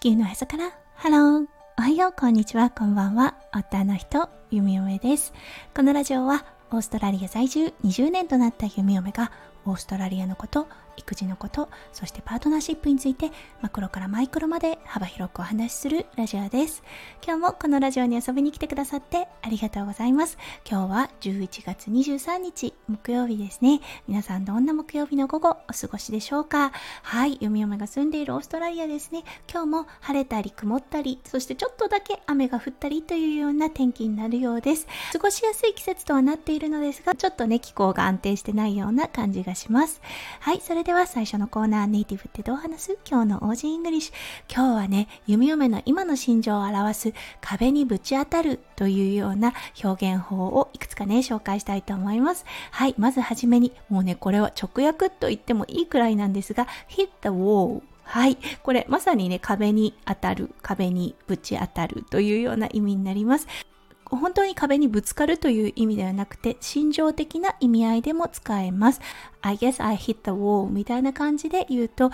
地球のへそから。ハロー。おはよう。こんにちは。こんばんは。夫の人。弓嫁です。このラジオはオーストラリア在住。20年となった弓嫁がオーストラリアのこと育児のことそしてパートナーシップについてマクロからマイクロまで幅広くお話しするラジオです。今日もこのラジオに遊びに来てくださってありがとうございます。今日は11月23日木曜日ですね。皆さんどんな木曜日の午後お過ごしでしょうか？はい弓嫁が住んでいるオーストラリアですね。今日も晴れたり曇ったりそしてちょっとだけ雨が降ったりというような天気になるようです。過ごしやすい季節とはなっているのですがちょっとね気候が安定してないような感じがしますはいそれでは最初のコーナーネイティブってどう話す？今日の OG イングリッシュ今日はね弓嫁の今の心情を表す壁にぶち当たるというような表現法をいくつかね紹介したいと思いますはいまずはじめにもうねこれは直訳と言ってもいいくらいなんですが hit the wall はい。これ、まさにね、壁に当たる、壁にぶち当たるというような意味になります。本当に壁にぶつかるという意味ではなくて、心情的な意味合いでも使えます。I guess I hit the wall みたいな感じで言うと、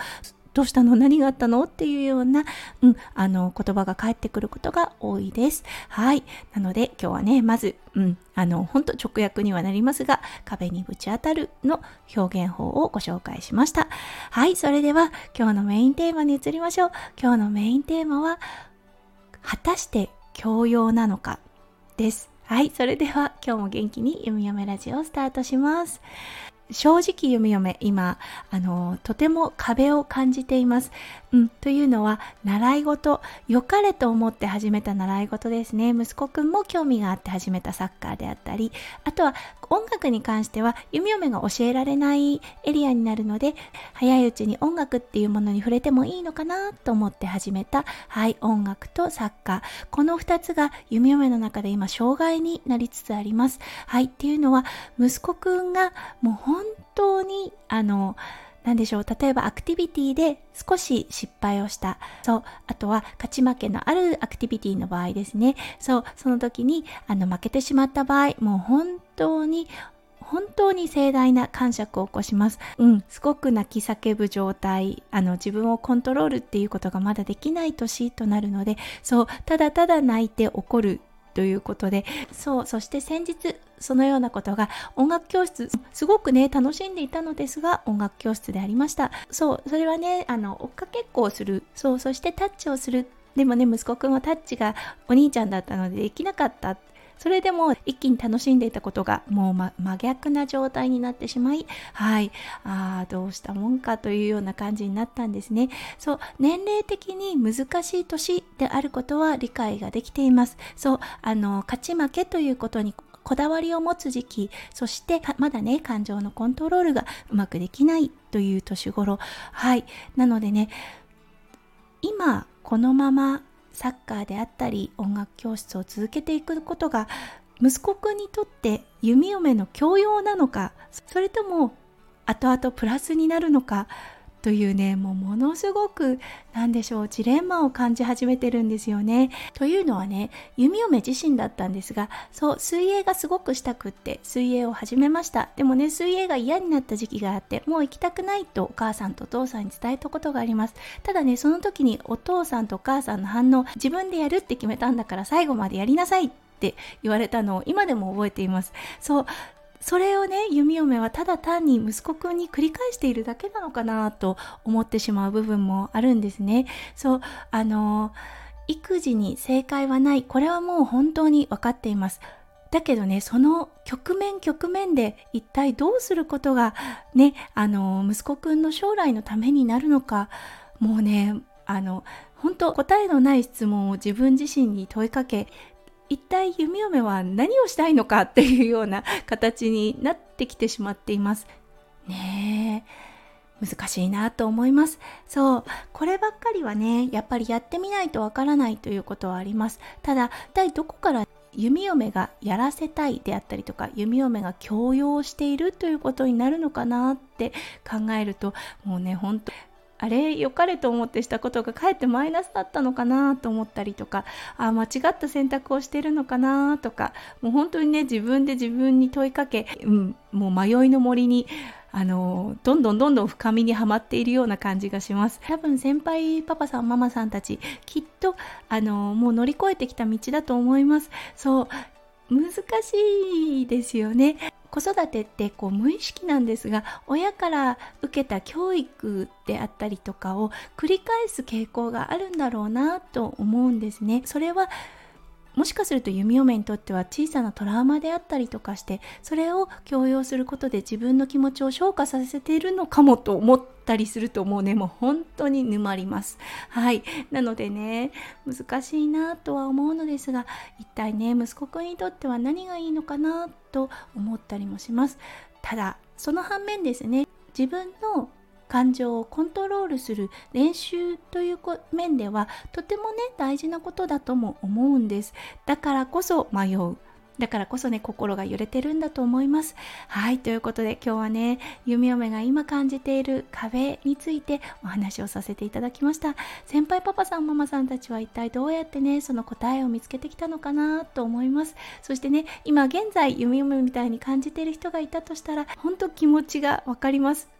どうしたの？何があったの？っていうような、うん、あの、言葉が返ってくることが多いです。はい。なので、今日はね、まず、うん、あの、本当直訳にはなりますが、壁にぶち当たるの表現法をご紹介しました。はい。それでは、今日のメインテーマに移りましょう。今日のメインテーマは、果たして教養なのか？です。はい、それでは今日も元気に読み読めラジオをスタートします。正直読み読め今あのとても壁を感じています、うん、というのは習い事良かれと思って始めた習い事ですね息子くんも興味があって始めたサッカーであったりあとは音楽に関しては弓嫁が教えられないエリアになるので早いうちに音楽っていうものに触れてもいいのかなと思って始めたはい音楽とサッカー。この2つが弓嫁の中で今障害になりつつあります。はいっていうのは息子くんがもう本当にあの何でしょう。例えばアクティビティで少し失敗をした。そう。あとは勝ち負けのあるアクティビティの場合ですね。そう。その時にあの負けてしまった場合もう本当に本当に盛大な感触を起こします。うん、すごく泣き叫ぶ状態、あの自分をコントロールっていうことがまだできない年となるので、そう、ただただ泣いて怒るということでそうそして先日そのようなことが音楽教室すごくね楽しんでいたのですが音楽教室でありました。そうそれはねあの追っかけっこをする。そうそしてタッチをする。でもね息子くんはタッチがお兄ちゃんだったのでできなかった。それでも一気に楽しんでいたことがもう、ま、真逆な状態になってしまいはいああどうしたもんかというような感じになったんですね。そう年齢的に難しい年であることは理解ができています。そうあの勝ち負けということにこだわりを持つ時期そしてまだね感情のコントロールがうまくできないという年頃。はい。なのでね今このままサッカーであったり音楽教室を続けていくことが息子くんにとって弓嫁の教養なのかそれとも後々プラスになるのかというねもうものすごく何でしょうジレンマを感じ始めてるんですよね。というのはね弓嫁自身だったんですがそう水泳がすごくしたくって水泳を始めました。でもね水泳が嫌になった時期があってもう行きたくないとお母さんとお父さんに伝えたことがあります。ただねその時にお父さんとお母さんの反応自分でやるって決めたんだから最後までやりなさいって言われたのを今でも覚えています。そうそれをね弓嫁はただ単に息子くんに繰り返しているだけなのかなと思ってしまう部分もあるんですね。そうあの育児に正解はない。これはもう本当に分かっています。だけどねその局面局面で一体どうすることがねあの息子くんの将来のためになるのか。もうねあの本当答えのない質問を自分自身に問いかけ一体弓嫁は何をしたいのかっていうような形になってきてしまっています。ねえ難しいなと思います。そう、こればっかりはね、やっぱりやってみないとわからないということはあります。ただ、一体どこから弓嫁がやらせたいであったりとか、弓嫁が強要しているということになるのかなって考えると、もうね、本当あれ良かれと思ってしたことがかえってマイナスだったのかなと思ったりとかあ間違った選択をしてるのかなとかもう本当にね自分で自分に問いかけ、うん、もう迷いの森にあのどんどんどんどん深みにはまっているような感じがします。多分先輩パパさんママさんたちきっとあのもう乗り越えてきた道だと思います。そう難しいですよね。子育てってこう無意識なんですが親から受けた教育であったりとかを繰り返す傾向があるんだろうなと思うんですね。それはもしかすると弓嫁にとっては小さなトラウマであったりとかしてそれを強要することで自分の気持ちを消化させているのかもと思ったりするともうねもう本当に沼ります。はい。なのでね難しいなとは思うのですが一体ね息子くんにとっては何がいいのかなと思ったりもします。ただその反面ですね自分の感情をコントロールする練習という面ではとてもね大事なことだとも思うんです。だからこそ迷う。だからこそね心が揺れてるんだと思います。はいということで今日はね弓嫁が今感じている壁についてお話をさせていただきました。先輩パパさんママさんたちは一体どうやってねその答えを見つけてきたのかなと思います。そしてね今現在弓嫁みたいに感じている人がいたとしたら本当気持ちがわかります。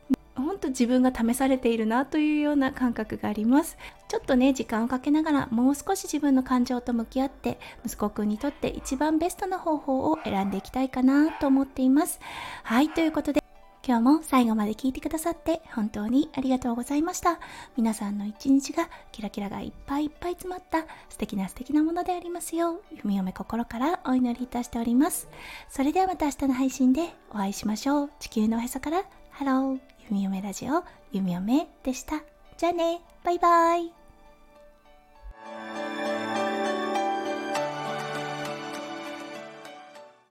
本当自分が試されているなというような感覚があります。ちょっとね時間をかけながらもう少し自分の感情と向き合って息子くんにとって一番ベストな方法を選んでいきたいかなと思っています。はいということで今日も最後まで聞いてくださって本当にありがとうございました。皆さんの一日がキラキラがいっぱいいっぱい詰まった素敵な素敵なものでありますよう弓嫁心からお祈りいたしております。それではまた明日の配信でお会いしましょう。地球のおへそからハロー。弓嫁ラジオ弓嫁でした。じゃあね、バイバイ。